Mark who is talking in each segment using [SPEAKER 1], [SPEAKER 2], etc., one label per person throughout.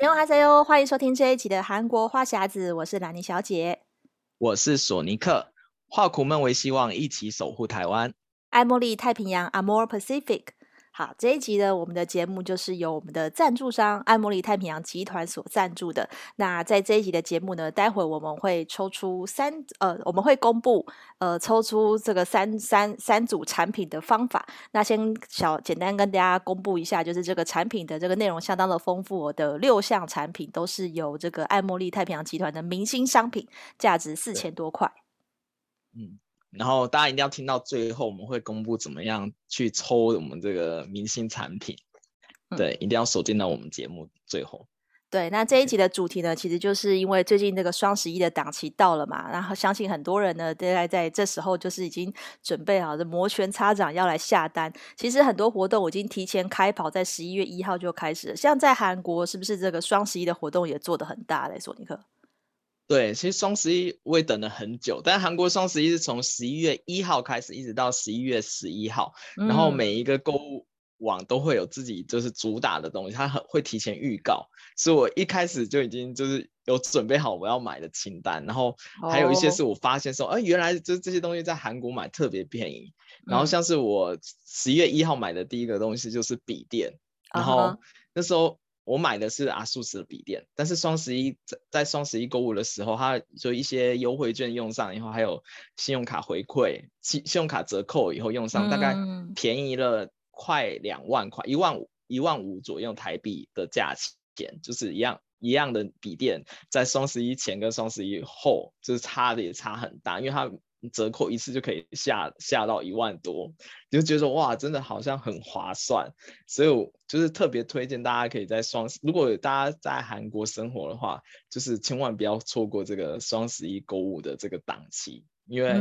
[SPEAKER 1] 你好，哈喽哟，欢迎收听这一集的韩国话匣子，我是兰妮小姐，
[SPEAKER 2] 我是索尼克，化苦闷为希望，一起守护台湾，
[SPEAKER 1] 爱茉莉太平洋，Amor Pacific。好，这一集呢，我们的节目就是由我们的赞助商爱茉莉太平洋集团所赞助的。那在这一集的节目呢，待会我们会抽出三呃，我们会公布呃，抽出这个三三三组产品的方法。那先小简单跟大家公布一下，就是这个产品的这个内容相当的丰富，我的六项产品都是由这个爱茉莉太平洋集团的明星商品，价值四千多块。
[SPEAKER 2] 嗯。然后大家一定要听到最后，我们会公布怎么样去抽我们这个明星产品。嗯、对，一定要锁定到我们节目最后。
[SPEAKER 1] 对，那这一集的主题呢，其实就是因为最近这个双十一的档期到了嘛，然后相信很多人呢，大概在这时候就是已经准备好的摩拳擦掌要来下单。其实很多活动我已经提前开跑，在十一月一号就开始了。像在韩国，是不是这个双十一的活动也做得很大嘞？索尼克。
[SPEAKER 2] 对，其实双十一我也等了很久，但韩国双十一是从十一月一号开始，一直到十一月十一号，嗯，然后每一个购物网都会有自己就是主打的东西，它很会提前预告，所以我一开始就已经就是有准备好我要买的清单，然后还有一些是我发现说，哎，哦，原来就这些东西在韩国买特别便宜，然后像是我十一月一号买的第一个东西就是笔电，嗯，然后。那时候。我买的是 ASUS 的笔电，但是双十一在在双十一购物的时候，它就一些优惠券用上以后，还有信用卡回馈、信信用卡折扣以后用上，大概便宜了快两万块，一万五一万五左右台币的价钱，就是一样一样的笔电，在双十一前跟双十一后就是差的也差很大，因为它。折扣一次就可以下下到一万多，你就觉得哇，真的好像很划算，所以我就是特别推荐大家可以在双十，如果大家在韩国生活的话，就是千万不要错过这个双十一购物的这个档期，因为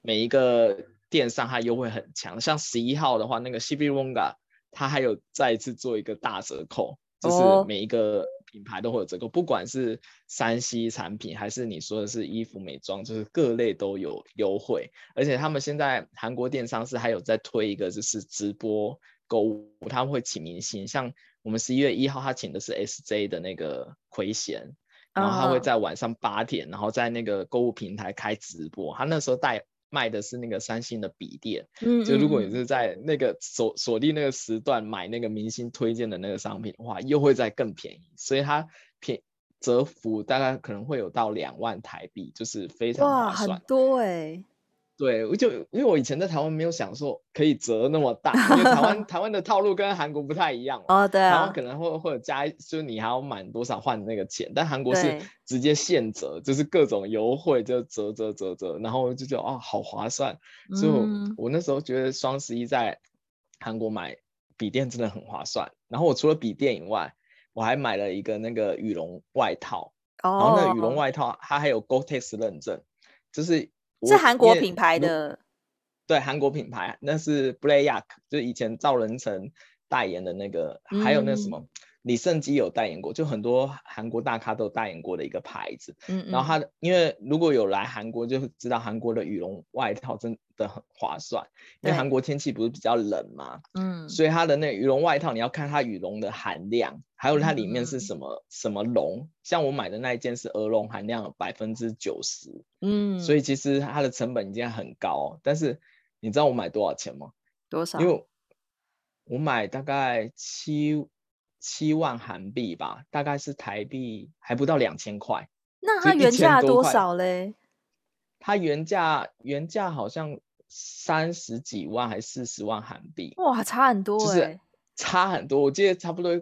[SPEAKER 2] 每一个电商它优惠很强，像十一号的话，那个 CB Longa 它还有再一次做一个大折扣，就是每一个。品牌都会有折扣，不管是三 C 产品还是你说的是衣服美妆，就是各类都有优惠。而且他们现在韩国电商是还有在推一个就是直播购物，他们会请明星，像我们十一月一号他请的是 SJ 的那个奎贤，然后他会在晚上八点，然后在那个购物平台开直播，他那时候带。卖的是那个三星的笔电，嗯，就如果你是在那个锁锁定那个时段买那个明星推荐的那个商品的话，又会再更便宜，所以它便折幅大概可能会有到两万台币，就是非常划算。
[SPEAKER 1] 哇，很多哎、欸。
[SPEAKER 2] 对，我就因为我以前在台湾没有想说可以折那么大，因为台湾 台湾的套路跟韩国不太一样
[SPEAKER 1] 哦，对啊，
[SPEAKER 2] 台湾可能会会有加，就是你还要满多少换那个钱，但韩国是直接现折，就是各种优惠就折折折折，然后就觉得哦好划算，所以我，嗯，我那时候觉得双十一在韩国买笔电真的很划算。然后我除了笔电以外，我还买了一个那个羽绒外套，哦，然后那个羽绒外套它还有 Gore-Tex 认证，就是。
[SPEAKER 1] 是韩国品牌的，
[SPEAKER 2] 对，韩国品牌，那是 Blayak，就是以前赵仁成代言的那个，嗯、还有那什么李胜基有代言过，就很多韩国大咖都有代言过的一个牌子。嗯，嗯，然后他因为如果有来韩国，就知道韩国的羽绒外套真的很划算，因为韩国天气不是比较冷嘛，嗯，所以它的那羽绒外套你要看它羽绒的含量，还有它里面是什么、嗯、什么绒，像我买的那一件是鹅绒含量百分之九十，嗯，所以其实它的成本已经很高，但是你知道我买多少钱吗？
[SPEAKER 1] 多少？
[SPEAKER 2] 因为我买大概七。七万韩币吧，大概是台币还不到两千块。
[SPEAKER 1] 那它原价多少嘞？
[SPEAKER 2] 它原价原价好像三十几万还是四十万韩币？
[SPEAKER 1] 哇，差很多，就是
[SPEAKER 2] 差很多。我记得差不多，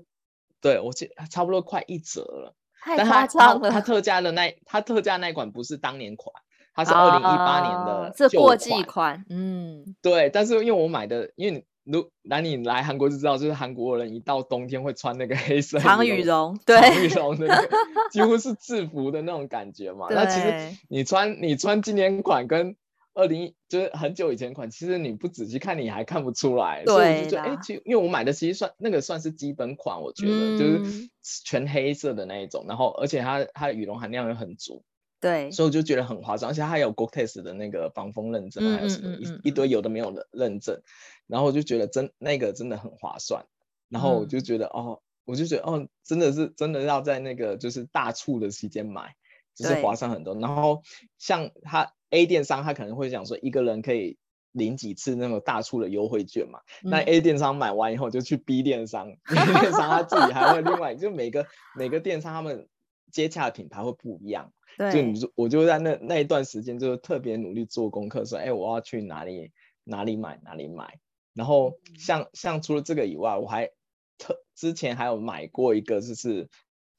[SPEAKER 2] 对，我记得差不多快一折了。
[SPEAKER 1] 太夸张了！
[SPEAKER 2] 它特价的那它特价那款不是当年款，它是二零一八年的旧款，
[SPEAKER 1] 这过季款。嗯，
[SPEAKER 2] 对，但是因为我买的，因为。如那你来韩国就知道，就是韩国人一到冬天会穿那个 黑色
[SPEAKER 1] 长羽绒，对，
[SPEAKER 2] 长羽绒那个几乎是制服的那种感觉嘛。那其实你穿你穿今年款跟二零就是很久以前款，其实你不仔细看你还看不出来。对，所以我就觉得哎，其实因为我买的其实算那个算是基本款，我觉得、嗯、就是全黑色的那一种，然后而且它它的羽绒含量又很足。
[SPEAKER 1] 对，所
[SPEAKER 2] 以我就觉得很划算，而且它还有 Gore-Tex 的那个防风认证，嗯、还有什么一、嗯、一堆有的没有的认证，然后我就觉得真那个真的很划算，然后我就觉得、嗯、哦，我就觉得哦，真的是真的要在那个就是大促的期间买，就是划算很多。然后像他 A 电商，他可能会想说一个人可以领几次那种大促的优惠券嘛。嗯、那 A 电商买完以后就去 B 电商，B 电商他自己还会另外，就每个每个电商他们接洽的品牌会不一样。对，就我就在那那一段时间就特别努力做功课，说哎我要去哪里哪里买哪里买。然后像像除了这个以外，我还。特之前还有买过一个，就是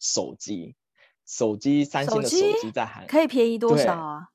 [SPEAKER 2] 手机，手机三星的手机在韩
[SPEAKER 1] 可以便宜多少啊？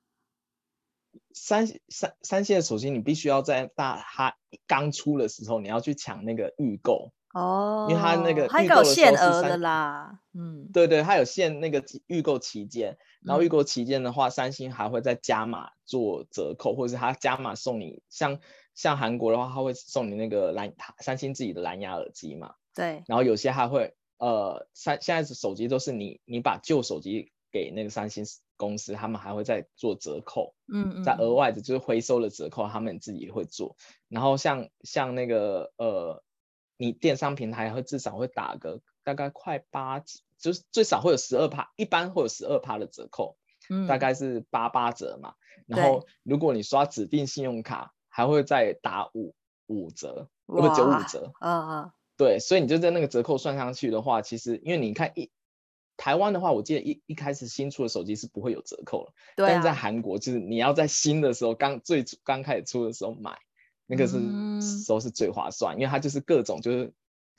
[SPEAKER 2] 三三三星的手机，你必须要在大它刚出的时候，你要去抢那个预购
[SPEAKER 1] 哦，
[SPEAKER 2] 因为它那个
[SPEAKER 1] 它有限额的啦，嗯，
[SPEAKER 2] 对对，它有限那个预购期间，然后预购期间的话，嗯、三星还会再加码做折扣，或者是它加码送你，像像韩国的话，它会送你那个蓝三星自己的蓝牙耳机嘛。
[SPEAKER 1] 对，
[SPEAKER 2] 然后有些还会，呃，三现在是手机都是你你把旧手机给那个三星公司，他们还会再做折扣，嗯嗯，再额外的就是回收的折扣，他们自己会做。然后像像那个呃，你电商平台会至少会打个大概快八，就是最少会有十二趴，一般会有十二趴的折扣，嗯，大概是八八折嘛。然后如果你刷指定信用卡，还会再打五五折，或者九五折，嗯嗯。对，所以你就在那个折扣算上去的话，其实因为你看一台湾的话，我记得一一开始新出的手机是不会有折扣的，对啊，但是在韩国就是你要在新的时候刚最刚开始出的时候买，那个是时候是最划算，嗯，因为它就是各种就是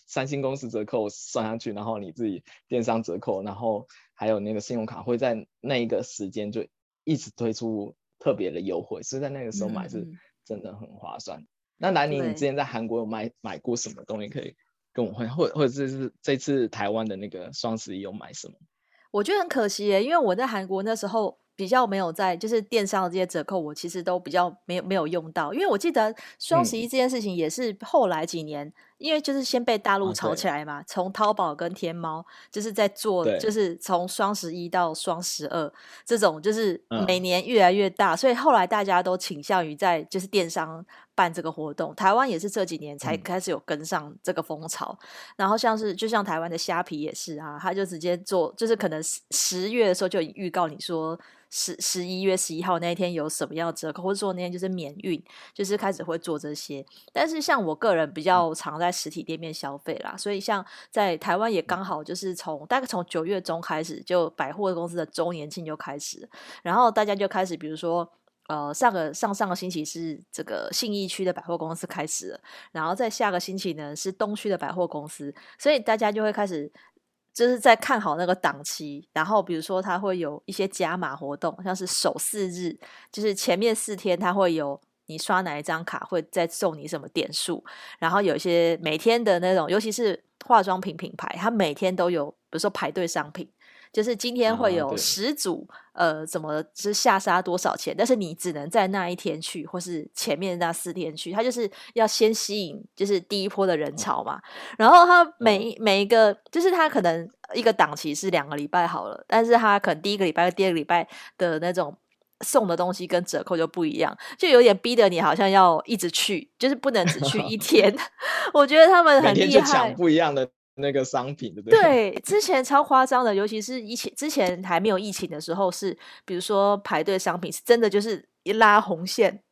[SPEAKER 2] 三星公司折扣算上去，然后你自己电商折扣，然后还有那个信用卡会在那一个时间就一直推出特别的优惠，所以在那个时候买是真的很划算。嗯，那兰妮，你之前在韩国有买买过什么东西可以？跟我换，或或者这是这次台湾的那个双十一有买什么？
[SPEAKER 1] 我觉得很可惜耶，因为我在韩国那时候比较没有在，就是电商的这些折扣，我其实都比较没有没有用到。因为我记得双十一这件事情也是后来几年。嗯因为就是先被大陆炒起来嘛，从、啊、淘宝跟天猫就是在做，就是从双十一到双十二这种，就是每年越来越大、嗯，所以后来大家都倾向于在就是电商办这个活动。台湾也是这几年才开始有跟上这个风潮，嗯、然后像是就像台湾的虾皮也是啊，他就直接做，就是可能十月的时候就预告你说。十十一月十一号那一天有什么样的折扣，或者说那天就是免运，就是开始会做这些。但是像我个人比较常在实体店面消费啦，所以像在台湾也刚好就是从大概从九月中开始，就百货公司的周年庆就开始，然后大家就开始，比如说呃上个上上个星期是这个信义区的百货公司开始了，然后在下个星期呢是东区的百货公司，所以大家就会开始。就是在看好那个档期，然后比如说它会有一些加码活动，像是首四日，就是前面四天它会有你刷哪一张卡会再送你什么点数，然后有一些每天的那种，尤其是化妆品品牌，它每天都有，比如说排队商品。就是今天会有十组，啊、呃，怎么是下杀多少钱？但是你只能在那一天去，或是前面那四天去。它就是要先吸引，就是第一波的人潮嘛。然后它每每一个，就是它可能一个档期是两个礼拜好了，但是他可能第一个礼拜、第二个礼拜的那种送的东西跟折扣就不一样，就有点逼得你好像要一直去，就是不能只去一天。我觉得他们很厉害，
[SPEAKER 2] 不一样的。那个商品对不对？
[SPEAKER 1] 对，之前超夸张的，尤其是疫情之前还没有疫情的时候，是比如说排队商品是真的就是一拉红线。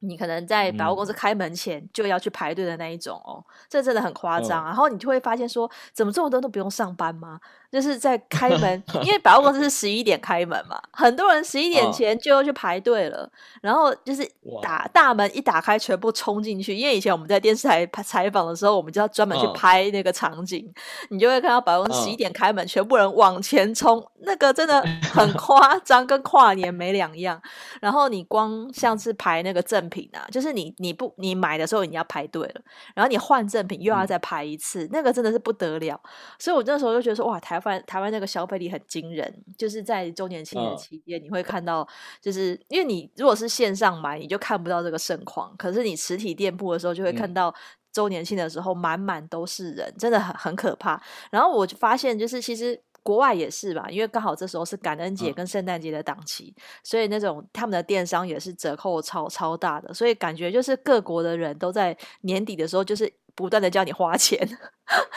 [SPEAKER 1] 你可能在百货公司开门前就要去排队的那一种哦，这真的很夸张。然后你就会发现说，怎么这么多人都不用上班吗？就是在 开门，因为百货公司是十一点开门嘛，很多人十一点前就要去排队了。然后就是打大门一打开，全部冲进去。因为以前我们在电视台采访的时候，我们就要专门去拍那个场景，你就会看到百货公司十一点开门，全部人往前冲，那个真的很 夸张，跟跨年没两样。然后你光像是排那个赠。品啊，就是你你不你买的时候你要排队了，然后你换赠品又要再排一次，嗯，那个真的是不得了。所以我那时候就觉得说，哇，台湾台湾那个消费力很惊人，就是在周年庆的期间，你会看到，就是因为你如果是线上买，你就看不到这个盛况，可是你实体店铺的时候就会看到。周年庆的时候，满满都是人，真的很很可怕。然后我就发现，就是其实国外也是吧，因为刚好这时候是感恩节跟圣诞节的档期，嗯，所以那种他们的电商也是折扣超超大的，所以感觉就是各国的人都在年底的时候就是不断的叫你花钱，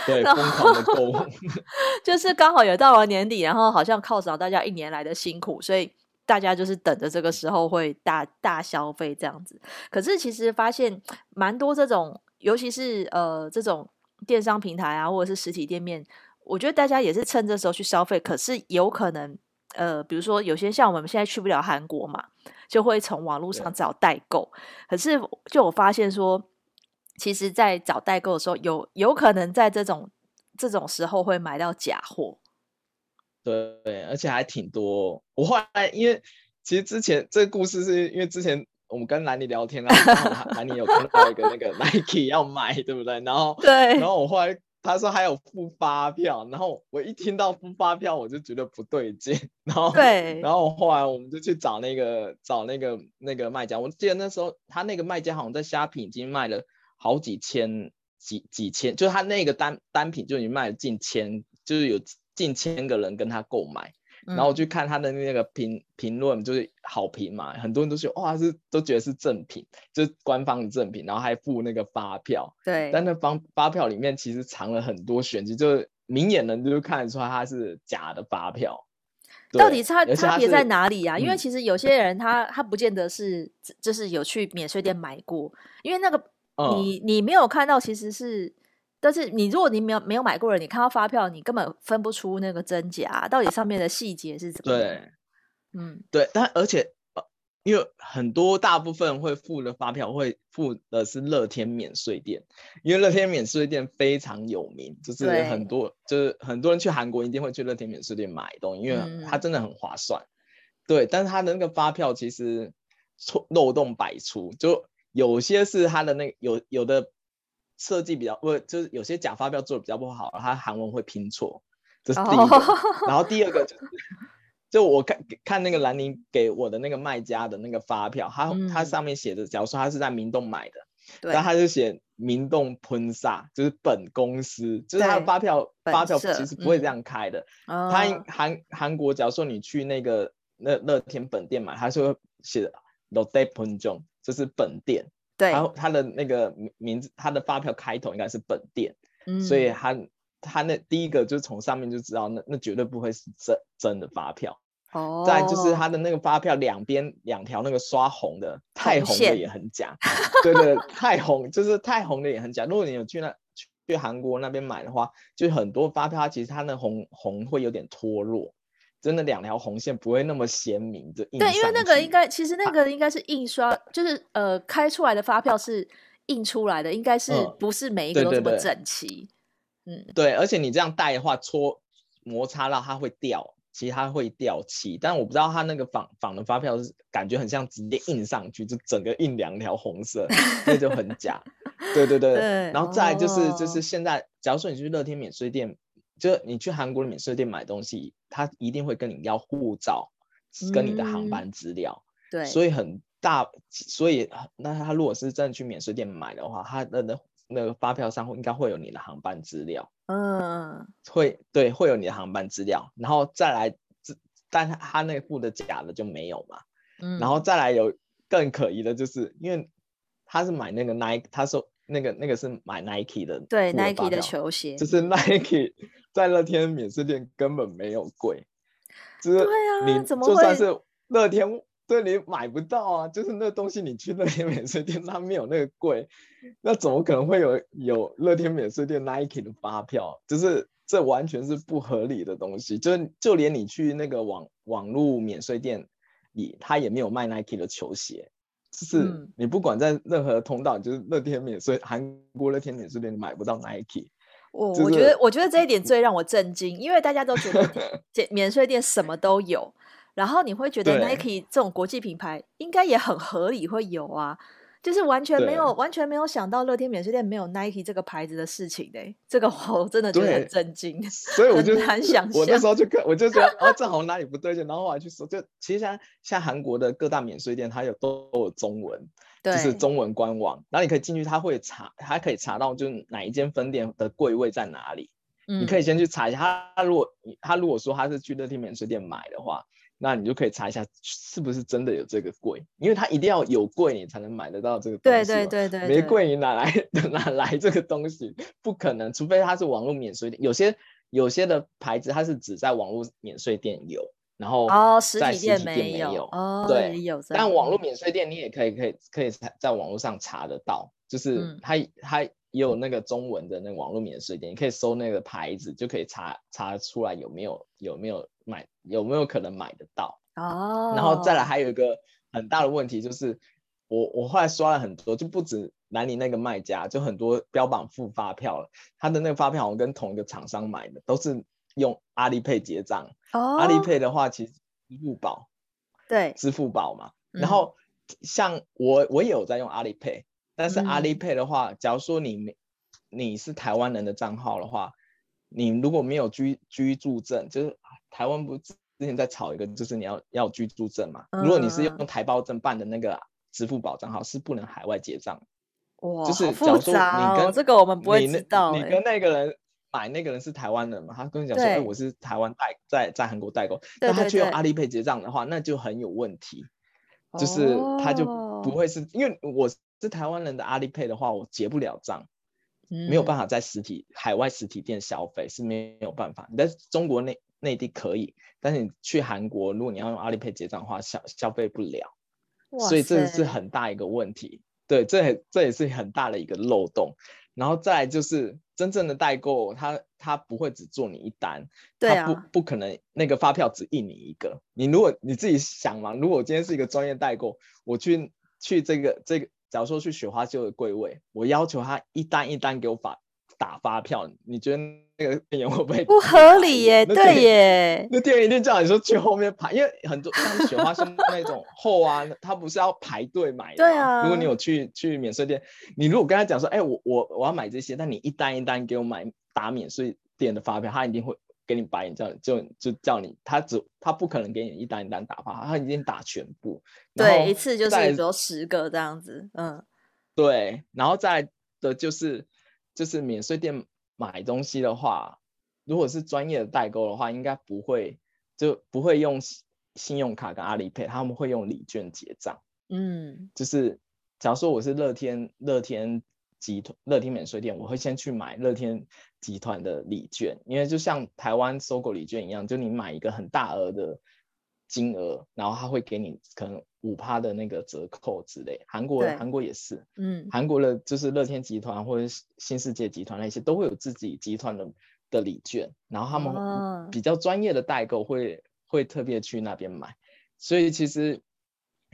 [SPEAKER 2] 对，疯狂的购物，
[SPEAKER 1] 就是刚好也到了年底，然后好像犒赏大家一年来的辛苦，所以大家就是等着这个时候会大大消费这样子。可是其实发现蛮多这种，尤其是呃这种电商平台啊，或者是实体店面。我觉得大家也是趁这时候去消费，可是有可能，呃，比如说有些像我们现在去不了韩国嘛，就会从网络上找代购。可是就我发现说，其实，在找代购的时候，有有可能在这种这种时候会买到假货。
[SPEAKER 2] 对，而且还挺多。我后来因为其实之前这个故事是因为之前我们跟兰妮聊天啊，兰妮有看到一个那个 Nike 要买，对不对？然后
[SPEAKER 1] 对，
[SPEAKER 2] 然后我后来。他说还有付发票，然后我一听到付发票，我就觉得不对劲，然后
[SPEAKER 1] 对，
[SPEAKER 2] 然后后来我们就去找那个找那个那个卖家，我记得那时候他那个卖家好像在虾皮已经卖了好几千几几千，就是他那个单单品就已经卖了近千，就是有近千个人跟他购买。然后我去看他的那个评评论，就是好评嘛，很多人都说哇是都觉得是正品，就是官方的正品，然后还附那个发票。
[SPEAKER 1] 对。
[SPEAKER 2] 但那方发票里面其实藏了很多玄机，就是明眼人就看得出来它是假的发票。
[SPEAKER 1] 到底差差别在哪里呀、啊？因为其实有些人他他不见得是就是有去免税店买过，因为那个你、嗯、你没有看到其实是。但是你如果你没有没有买过的，你看到发票，你根本分不出那个真假，到底上面的细节是怎么样？
[SPEAKER 2] 对，
[SPEAKER 1] 嗯，
[SPEAKER 2] 对，但而且因为很多大部分会付的发票会付的是乐天免税店，因为乐天免税店非常有名，就是很多就是很多人去韩国一定会去乐天免税店买东西，因为它真的很划算。嗯、对，但是它的那个发票其实错漏洞百出，就有些是它的那个、有有的。设计比较不，就是有些假发票做的比较不好，它韩文会拼错，这是第一个。Oh. 然后第二个就是，就我看看那个兰宁给我的那个卖家的那个发票，他他、嗯、上面写的，假如说他是在明洞买的，然后他就写明洞喷萨，就是本公司，就是他的发票发票其实不会这样开的。嗯、他韩韩国，假如说你去那个乐乐天本店买，他是会写的 Lotte Punjong，就是本店。
[SPEAKER 1] 对，
[SPEAKER 2] 然后他的那个名字，他的发票开头应该是本店，嗯，所以他他那第一个就从上面就知道那，那那绝对不会是真真的发票。哦，再就是他的那个发票两边两条那个刷红的，太红的也很假。对对，太红就是太红的也很假。如果你有去那去韩国那边买的话，就很多发票它其实它那红红会有点脱落。真的两条红线不会那么鲜明，的印对，
[SPEAKER 1] 因为那个应该其实那个应该是印刷，啊、就是呃开出来的发票是印出来的，应该是不是每一个都这么整齐？嗯，
[SPEAKER 2] 对，对，对，嗯，对，而且你这样带的话，搓摩擦到它会掉，其实它会掉漆，但我不知道它那个仿仿的发票是感觉很像直接印上去，就整个印两条红色，那就很假。对对对，对，然后再来就是、哦、就是现在，假如说你去乐天免税店。就你去韩国的免税店买东西，他一定会跟你要护照，跟你的航班资料。
[SPEAKER 1] 嗯、对，
[SPEAKER 2] 所以很大，所以那他如果是真的去免税店买的话，他的那那个发票上应该会有你的航班资料。
[SPEAKER 1] 嗯，
[SPEAKER 2] 会对，会有你的航班资料，然后再来，但他他那个付的假的就没有嘛。嗯，然后再来有更可疑的就是，因为他是买那个 Nike，他说那个那个是买 Nike 的，
[SPEAKER 1] 对 Nike 的球鞋，
[SPEAKER 2] 就是 Nike。在乐天免税店根本没有贵，就是你就算是乐天，对，你买不到啊。就是那东西你去乐天免税店，它没有那个贵，那怎么可能会有有乐天免税店 Nike 的发票？就是这完全是不合理的东西。就就连你去那个网网络免税店里，它也没有卖 Nike 的球鞋。就是你不管在任何通道，就是乐天免税韩国乐天免税店，你买不到 Nike。
[SPEAKER 1] 我我觉得，我觉得这一点最让我震惊，因为大家都觉得免 免税店什么都有，然后你会觉得 Nike 这种国际品牌应该也很合理会有啊，就是完全没有完全没有想到乐天免税店没有 Nike 这个牌子的事情嘞、欸，这个我真的觉得很震惊，
[SPEAKER 2] 所以我就
[SPEAKER 1] 很难想象。
[SPEAKER 2] 我那时候就看，我就觉得啊，这好像哪里不对劲，然后我还去搜，就其实像像韩国的各大免税店，它有都有中文。就是中文官网，然后你可以进去，他会查，他可以查到就是哪一间分店的柜位在哪里，嗯、你可以先去查一下，他如果他如果说他是去乐天免税店买的话，那你就可以查一下是不是真的有这个柜，因为它一定要有柜你才能买得到这个东西。
[SPEAKER 1] 对对对对，对，
[SPEAKER 2] 没柜你哪来 哪来这个东西？不可能，除非它是网络免税店。有些有些的牌子它是只在网络免税店有，然后
[SPEAKER 1] 哦，
[SPEAKER 2] 实体店没有。
[SPEAKER 1] 哦，
[SPEAKER 2] 对，
[SPEAKER 1] 有。
[SPEAKER 2] 但网络免税店你也可以可以可以在在网络上查得到，就是它它。嗯也有那个中文的那个网络免税店，你可以搜那个牌子，就可以查查出来有没有有没有买有没有可能买得到哦。Oh. 然后再来还有一个很大的问题就是，我我后来刷了很多，就不止南宁那个卖家，就很多标榜付发票了，他的那个发票好像跟同一个厂商买的，都是用阿里 Pay 结账。哦。阿里 Pay 的话，其实支付宝
[SPEAKER 1] 对
[SPEAKER 2] 支付宝嘛。然后像我我也有在用阿里 Pay。但是阿里 Pay 的话，嗯、假如说你你是台湾人的账号的话，你如果没有居居住证，就是台湾不之前在炒一个，就是你要要居住证嘛。嗯、如果你是用台胞证办的那个支付宝账号，是不能海外结账。
[SPEAKER 1] 哇，
[SPEAKER 2] 就是
[SPEAKER 1] 假如说你跟这个我们不会知道、欸
[SPEAKER 2] 你，你跟那个人买，那个人是台湾人嘛？他跟你讲说，哎，我是台湾代在在韩国代购，但他去用阿里 Pay 结账的话，那就很有问题，就是他就不会是、哦、因为我。是台湾人的阿里 Pay 的话，我结不了账，嗯，没有办法在实体海外实体店消费是没有办法。但是中国内内地可以，但是你去韩国，如果你要用阿里 Pay 结账的话，消消费不了，所以这是很大一个问题。对，这这也是很大的一个漏洞。然后再来就是真正的代购，他他不会只做你一单，
[SPEAKER 1] 对啊，
[SPEAKER 2] 他不不可能那个发票只印你一个。你如果你自己想嘛，如果我今天是一个专业代购，我去去这个这个。假如说去雪花秀的柜位，我要求他一单一单给我发打发票，你觉得那个店员会不会
[SPEAKER 1] 不合理耶？对耶，
[SPEAKER 2] 那店员一定叫你说去后面排，因为很多像雪花秀那种厚啊，他不是要排队买的。
[SPEAKER 1] 对啊，
[SPEAKER 2] 如果你有去去免税店，你如果跟他讲说，哎、欸，我我我要买这些，但你一单一单给我买打免税店的发票，他一定会。给你白眼，叫你就就叫你，他只他不可能给你一单一单打发，他已经打全部，
[SPEAKER 1] 对，一次就是只有十个这样子，嗯，
[SPEAKER 2] 对，然后再的就是就是免税店买东西的话，如果是专业的代购的话，应该不会就不会用信用卡跟阿里 Pay，他们会用礼券结账，嗯，就是假如说我是乐天乐天。集团乐天免税店，我会先去买乐天集团的礼券，因为就像台湾搜购礼券一样，就你买一个很大额的金额，然后他会给你可能五趴的那个折扣之类。韩国韩国也是，嗯，韩国的就是乐天集团或者新世界集团那些都会有自己集团的的礼券，然后他们比较专业的代购会会特别去那边买，所以其实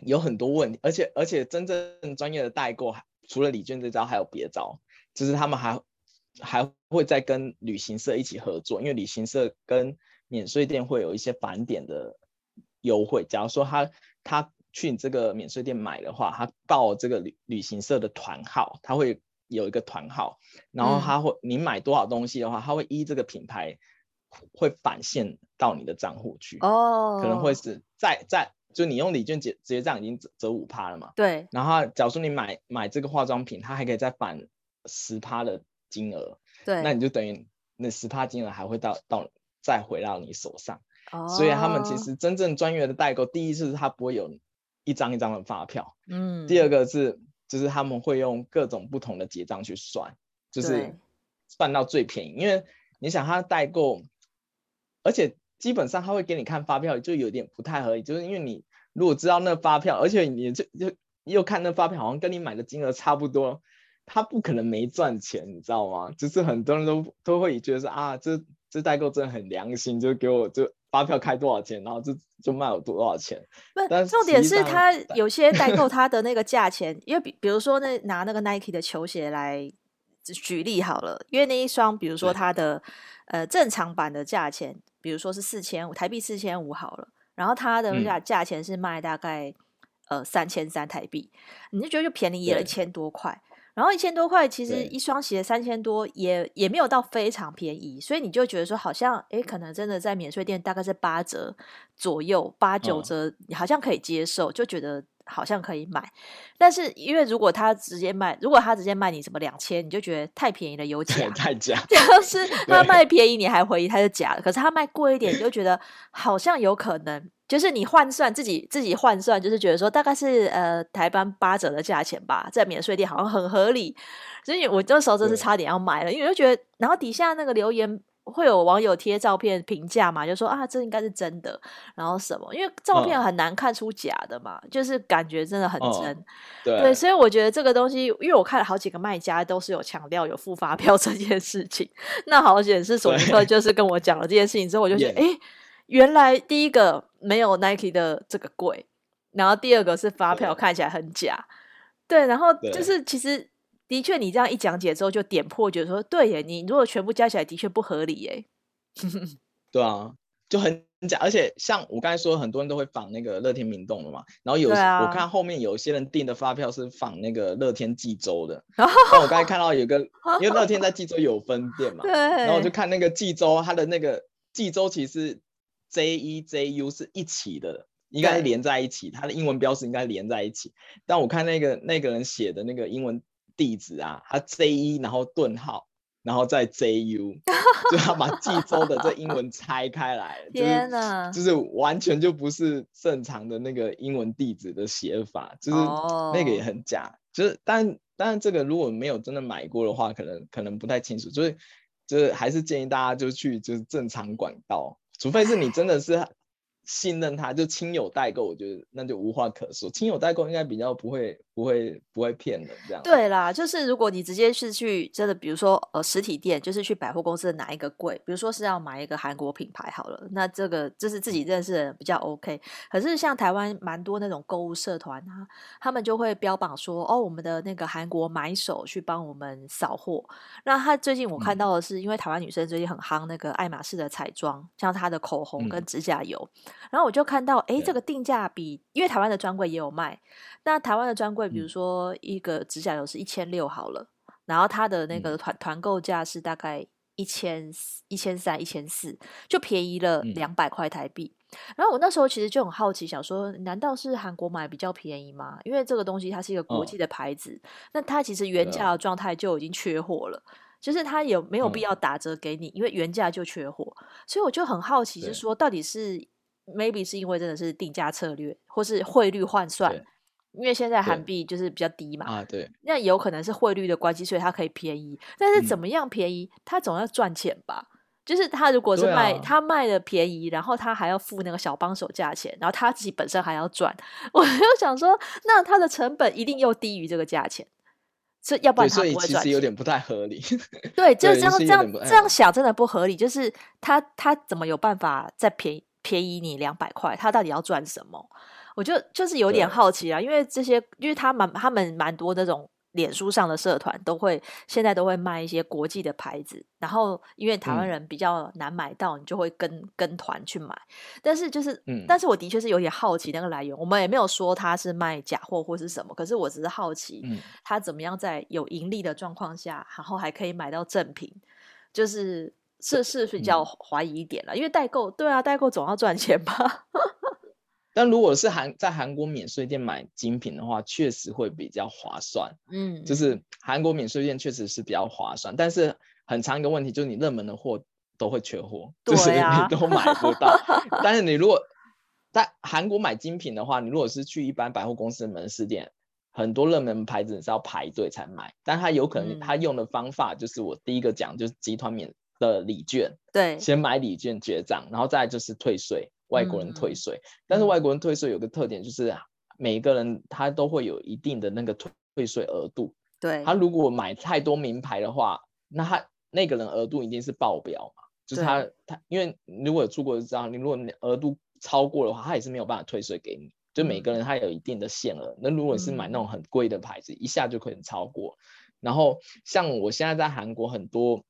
[SPEAKER 2] 有很多问题，而且而且真正专业的代购还。除了礼券这招，还有别招，就是他们还还会再跟旅行社一起合作，因为旅行社跟免税店会有一些返点的优惠。假如说他他去你这个免税店买的话，他报这个旅旅行社的团号，他会有一个团号，然后他会、嗯、你买多少东西的话，他会依这个品牌会返现到你的账户去。哦，可能会是在在。就你用礼券结结账已经折折五趴了嘛？
[SPEAKER 1] 对。
[SPEAKER 2] 然后，假如说你买买这个化妆品，它还可以再返十趴的金额。
[SPEAKER 1] 对。
[SPEAKER 2] 那你就等于那十趴金额还会到到再回到你手上。哦。所以他们其实真正专业的代购，第一是他不会有一张一张的发票。嗯。第二个是就是他们会用各种不同的结账去算，就是算到最便宜。因为你想他代购，而且。基本上他会给你看发票，就有点不太合理，就是因为你如果知道那发票，而且你就就又看那发票，好像跟你买的金额差不多，他不可能没赚钱，你知道吗？就是很多人都都会觉得说啊，这这代购真的很良心，就给我就发票开多少钱，然后就就卖我多少钱。不，但
[SPEAKER 1] 重点是他有些代购 他的那个价钱，因为比比如说那拿那个 Nike 的球鞋来举例好了，因为那一双，比如说它的呃正常版的价钱。比如说是四千五台币，四千五好了，然后它的价价钱是卖大概、嗯、呃三千三台币，你就觉得就便宜了一千多块。然后一千多块其实一双鞋三千多也也没有到非常便宜，所以你就觉得说好像诶可能真的在免税店大概是八折左右，八九折好像可以接受，就觉得好像可以买。但是因为如果他直接卖，如果他直接卖你什么两千，你就觉得太便宜了，有假，
[SPEAKER 2] 太假。
[SPEAKER 1] 就是他卖便宜，你还怀疑他是假的，可是他卖贵一点，你就觉得好像有可能。就是你换算自己自己换算，就是觉得说大概是呃台湾八折的价钱吧，在免税店好像很合理。所以我这时候真是差点要买了，因为我就觉得，然后底下那个留言会有网友贴照片评价嘛，就说啊这应该是真的，然后什么，因为照片很难看出假的嘛，嗯、就是感觉真的很真。哦、对，对，所以我觉得这个东西，因为我看了好几个卖家都是有强调有付发票 这件事情，那好显是索尼克就是跟我讲了这件事情之后，我就觉得哎。原来第一个没有 Nike 的这个贵，然后第二个是发票。看起来很假，对，对，然后就是其实的确你这样一讲解之后就点破，觉得说对耶，你如果全部加起来的确不合理耶，
[SPEAKER 2] 对啊，就很假，而且像我刚才说，很多人都会仿那个乐天明洞的嘛，然后有、啊、我看后面有些人订的发票是仿那个乐天济州的，然后我刚才看到有个，因为乐天在济州有分店嘛，对，然后我就看那个济州，它的那个济州其实。J E J U 是一起的，应该是连在一起，它的英文标识应该连在一起。但我看那个那个人写的那个英文地址啊，他 J 一然后顿号，然后再 J U，就他把济州的这英文拆开来，天哪，就是完全就不是正常的那个英文地址的写法，就是那个也很假。就是但但这个如果没有真的买过的话，可能可能不太清楚，所以就是还是建议大家就去就是正常管道。除非是你真的是。信任他，就亲友代购，我觉得那就无话可说。亲友代购应该比较不会、不会、不会骗人这样。
[SPEAKER 1] 对啦，就是如果你直接是去真的，比如说呃实体店，就是去百货公司的哪一个柜，比如说是要买一个韩国品牌好了，那这个就是自己认识的人比较 OK。可是像台湾蛮多那种购物社团啊，他们就会标榜说哦，我们的那个韩国买手去帮我们扫货。那他最近我看到的是，嗯、因为台湾女生最近很夯那个爱马仕的彩妆，像她的口红跟指甲油。嗯然后我就看到，哎，这个定价比，因为台湾的专柜也有卖。那台湾的专柜，比如说一个指甲油是一千六好了，嗯、然后它的那个团团购价是大概一千一千三、一千四，就便宜了两百块台币。嗯、然后我那时候其实就很好奇，想说，难道是韩国买比较便宜吗？因为这个东西它是一个国际的牌子，哦、那它其实原价的状态就已经缺货了。就是它有没有必要打折给你？嗯、因为原价就缺货，所以我就很好奇，是说到底是。Maybe 是因为真的是定价策略，或是汇率换算，因为现在韩币就是比较低嘛，啊对，那有可能是汇率的关系，所以它可以便宜。但是怎么样便宜，嗯、他总要赚钱吧？就是他如果是卖，啊、他卖的便宜，然后他还要付那个小帮手价钱，然后他自己本身还要赚，我就想说，那他的成本一定又低于这个价钱，这要不然他不会赚钱。所以其实有点
[SPEAKER 2] 不太合理。
[SPEAKER 1] 对，就这样这样这样想，真的不合理。就是他他怎么有办法再便宜？便宜你两百块，他到底要赚什么？我就就是有点好奇啊，因为这些，因为他蛮他们蛮多那种脸书上的社团都会现在都会卖一些国际的牌子，然后因为台湾人比较难买到，嗯、你就会跟跟团去买。但是就是，嗯、但是我的确是有点好奇那个来源，我们也没有说他是卖假货或是什么，可是我只是好奇，他怎么样在有盈利的状况下，然后还可以买到正品，就是。是是比较怀疑一点了，嗯、因为代购，对啊，代购总要赚钱吧。
[SPEAKER 2] 但如果是韩在韩国免税店买精品的话，确实会比较划算。嗯，就是韩国免税店确实是比较划算，但是很长一个问题就是你热门的货都会缺货，啊、就是你都买不到。但是你如果在韩国买精品的话，你如果是去一般百货公司的门市店，很多热门牌子你是要排队才买，但他有可能他用的方法就是我第一个讲，就是集团免。的礼券，对，先买礼券结账，然后再就是退税，外国人退税。嗯、但是外国人退税有个特点，就是每一个人他都会有一定的那个退退税额度。对，他如果买太多名牌的话，那他那个人额度一定是爆表嘛，就是他他因为如果有出国就知道，你如果额度超过的话，他也是没有办法退税给你。就每个人他有一定的限额，嗯、那如果是买那种很贵的牌子，嗯、一下就可能超过。然后像我现在在韩国很多。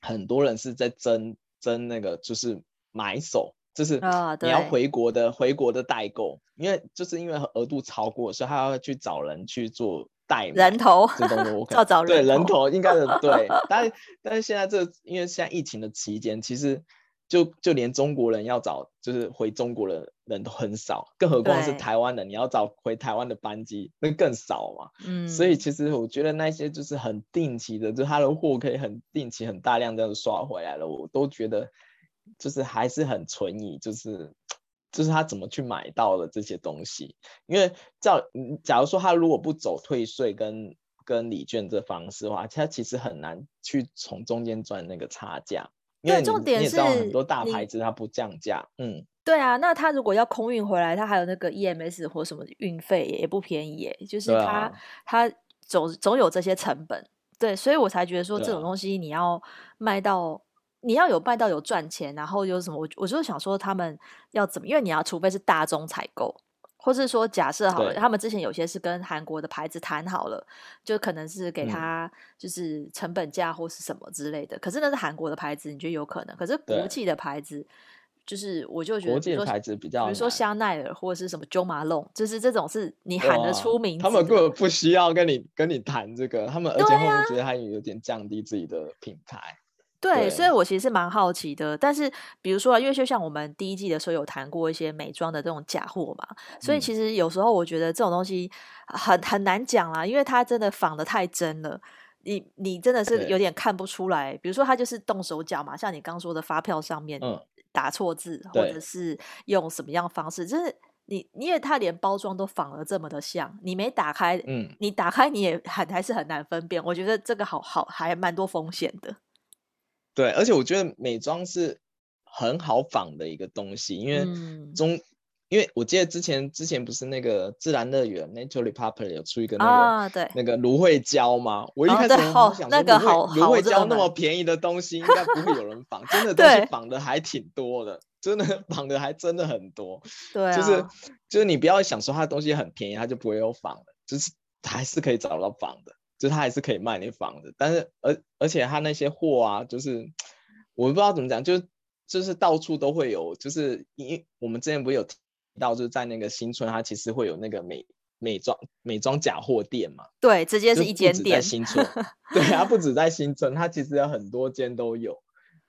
[SPEAKER 2] 很多人是在争争那个，就是买手，就是你要回国的、哦、回国的代购，因为就是因为额度超过，所以他要去找人去做代
[SPEAKER 1] 人头，
[SPEAKER 2] 这东西我 可找人对人头应该是 对，但是但是现在这因为现在疫情的期间，其实就就连中国人要找就是回中国的人都很少，更何况是台湾的，你要找回台湾的班机那更少嘛。嗯，所以其实我觉得那些就是很定期的，就他的货可以很定期、很大量这样刷回来了，我都觉得就是还是很存疑，就是就是他怎么去买到了这些东西？因为照假如说他如果不走退税跟跟礼券这方式的话，他其实很难去从中间赚那个差价。因为重点是很多大牌子它不降价，嗯，
[SPEAKER 1] 对啊，那它如果要空运回来，它还有那个 EMS 或什么运费也不便宜耶，就是他他、啊、总总有这些成本，对，所以我才觉得说这种东西你要卖到，啊、你要有卖到有赚钱，然后有什么，我我就想说他们要怎么，因为你要除非是大宗采购。或是说，假设好了，他们之前有些是跟韩国的牌子谈好了，就可能是给他就是成本价或是什么之类的。嗯、可是那是韩国的牌子，你觉得有可能？可是国际的牌子，就是我就觉得，
[SPEAKER 2] 国际的牌子比较，
[SPEAKER 1] 比如说香奈儿或者是什么 Jo Malone，就是这种是你喊得出名字，
[SPEAKER 2] 他们根本不需要跟你跟你谈这个，他们而且后面觉得他有点降低自己的品牌。
[SPEAKER 1] 对，对，所以我其实是蛮好奇的。但是，比如说，因为就像我们第一季的时候有谈过一些美妆的这种假货嘛，所以其实有时候我觉得这种东西很很难讲啦，因为它真的仿的太真了，你你真的是有点看不出来。比如说，它就是动手脚嘛，像你刚说的发票上面打错字，嗯，或者是用什么样方式，就是你因为它连包装都仿得这么的像，你没打开，嗯，你打开你也还还是很难分辨。我觉得这个好好还蛮多风险的。
[SPEAKER 2] 对，而且我觉得美妆是很好仿的一个东西，因为中，嗯、因为我记得之前之前不是那个自然乐园 Nature Republic 有出一个那个、啊、对那个芦荟胶吗？我一开始想说，那个好芦芦芦胶那么便宜的东西，应 该不会有人仿，真的 东西仿的还挺多的，真的 仿的还真的很多。对、啊，就是就是你不要想说它的东西很便宜，它就不会有仿的，就是还是可以找到仿的。就他还是可以卖你房子，但是而而且他那些货啊，就是我不知道怎么讲，就就是到处都会有，就是因为我们之前不是有提到，就是在那个新村，它其实会有那个美美妆美妆假货店嘛？
[SPEAKER 1] 对，直接是一间店。在
[SPEAKER 2] 新村，对，它不止在 新村，它其实有很多间都有，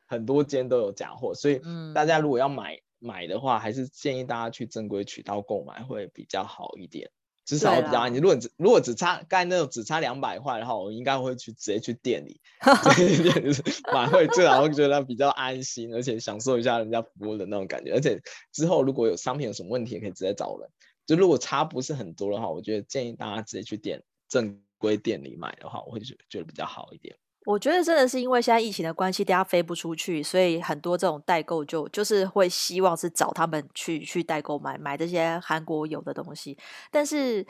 [SPEAKER 2] 很多间都有假货，所以大家如果要买买的话，还是建议大家去正规渠道购买会比较好一点。至少比较安静。如果只如果只差刚才那种只差两百块的话，我应该会去直接去店里，买会最好会觉得比较安心，而且享受一下人家服务的那种感觉。而且之后如果有商品有什么问题，也可以直接找人。就如果差不是很多的话，我觉得建议大家直接去店正规店里买的话，我会觉觉得比较好一点。
[SPEAKER 1] 我觉得真的是因为现在疫情的关系，大家飞不出去，所以很多这种代购就就是会希望是找他们去去代购买买这些韩国有的东西。但是，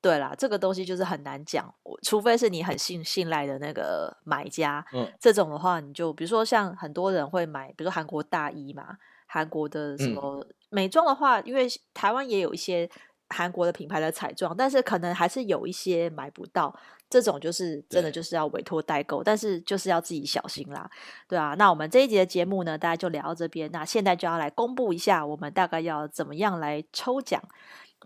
[SPEAKER 1] 对啦，这个东西就是很难讲，除非是你很信信赖的那个买家。嗯，这种的话，你就比如说像很多人会买，比如说韩国大衣嘛，韩国的什么美妆的话，因为台湾也有一些韩国的品牌的彩妆，但是可能还是有一些买不到。这种就是真的就是要委托代购，但是就是要自己小心啦，对啊。那我们这一集的节目呢，大家就聊到这边。那现在就要来公布一下，我们大概要怎么样来抽奖。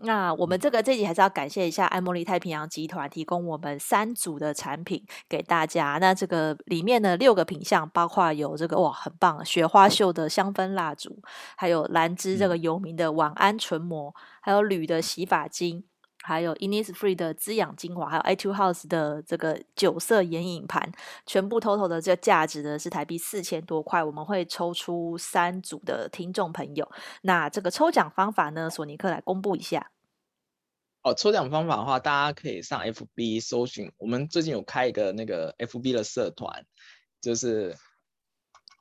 [SPEAKER 1] 那我们这个这集还是要感谢一下爱茉莉太平洋集团提供我们三组的产品给大家。那这个里面的，六个品项，包括有这个哇很棒雪花秀的香氛蜡烛，还有兰芝这个有名的晚安唇膜，还有铝的洗发精。还有 Innisfree 的滋养精华，还有 Etude House 的这个九色眼影盘，全部 total 的这个价值呢是台币四千多块。我们会抽出三组的听众朋友。那这个抽奖方法呢，索尼克来公布一下。
[SPEAKER 2] 哦，抽奖方法的话，大家可以上 FB 搜寻，我们最近有开一个那个 FB 的社团，就是，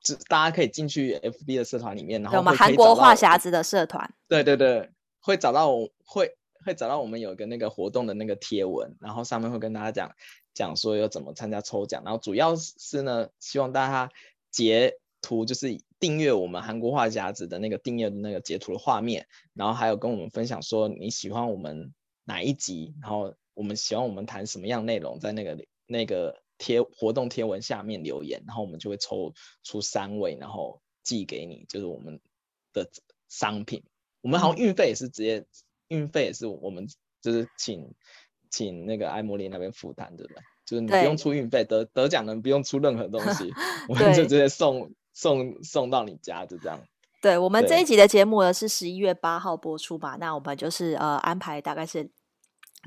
[SPEAKER 2] 就大家可以进去 FB 的社团里面，然后我们
[SPEAKER 1] 韩国话匣子的社团。
[SPEAKER 2] 对对对，会找到我会。会找到我们有一个那个活动的那个贴文，然后上面会跟大家讲讲说要怎么参加抽奖，然后主要是呢，希望大家截图，就是订阅我们韩国话匣子的那个订阅的那个截图的画面，然后还有跟我们分享说你喜欢我们哪一集，然后我们喜欢我们谈什么样内容，在那个那个贴活动贴文下面留言，然后我们就会抽出三位，然后寄给你，就是我们的商品，我们好像运费也是直接。运费也是我们就是请请那个艾茉莉那边负担，对不对？就是你不用出运费，得得奖人不用出任何东西，我们就直接送送送到你家，就这样。
[SPEAKER 1] 对，我们这一集的节目呢是十一月八号播出嘛？那我们就是呃安排大概是。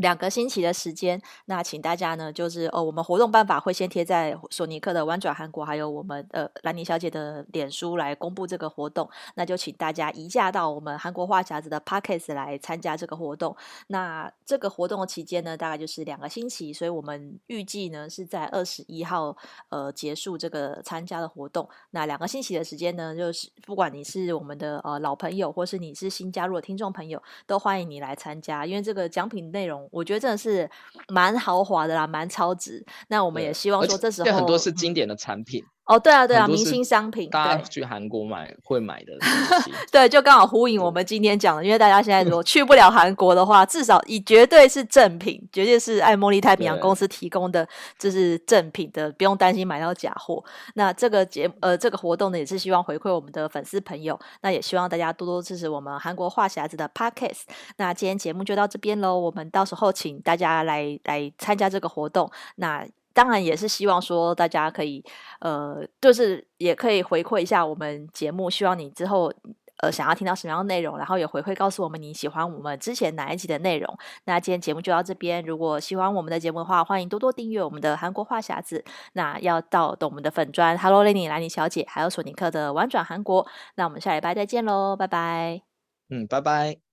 [SPEAKER 1] 两个星期的时间，那请大家呢，就是呃，我们活动办法会先贴在索尼克的弯转韩国，还有我们呃兰妮小姐的脸书来公布这个活动。那就请大家移驾到我们韩国话匣子的 Podcast 来参加这个活动。那这个活动的期间呢，大概就是两个星期，所以我们预计呢是在二十一号呃结束这个参加的活动。那两个星期的时间呢，就是不管你是我们的呃老朋友，或是你是新加入的听众朋友，都欢迎你来参加，因为这个奖品内容。我觉得真的是蛮豪华的啦，蛮超值。那我们也希望说，这时候
[SPEAKER 2] 很多是经典的产品。
[SPEAKER 1] 哦，对啊，对啊，明星商品，
[SPEAKER 2] 大家去韩国买会买的东西。
[SPEAKER 1] 对，就刚好呼应我们今天讲的，因为大家现在如果去不了韩国的话，至少以绝对是正品，绝对是爱茉莉太平洋公司提供的，就是正品的，不用担心买到假货。那这个节呃这个活动呢，也是希望回馈我们的粉丝朋友，那也希望大家多多支持我们韩国话匣子的 Podcast。那今天节目就到这边喽，我们到时候请大家来来参加这个活动。那。当然也是希望说大家可以，呃，就是也可以回馈一下我们节目，希望你之后呃想要听到什么样的内容，然后也回馈告诉我们你喜欢我们之前哪一集的内容。那今天节目就到这边，如果喜欢我们的节目的话，欢迎多多订阅我们的韩国话匣子。那要到我们的粉专，Hello Lenny 兰妮小姐，还有索尼克的玩转韩国。那我们下礼拜再见喽，拜拜。
[SPEAKER 2] 嗯，拜拜。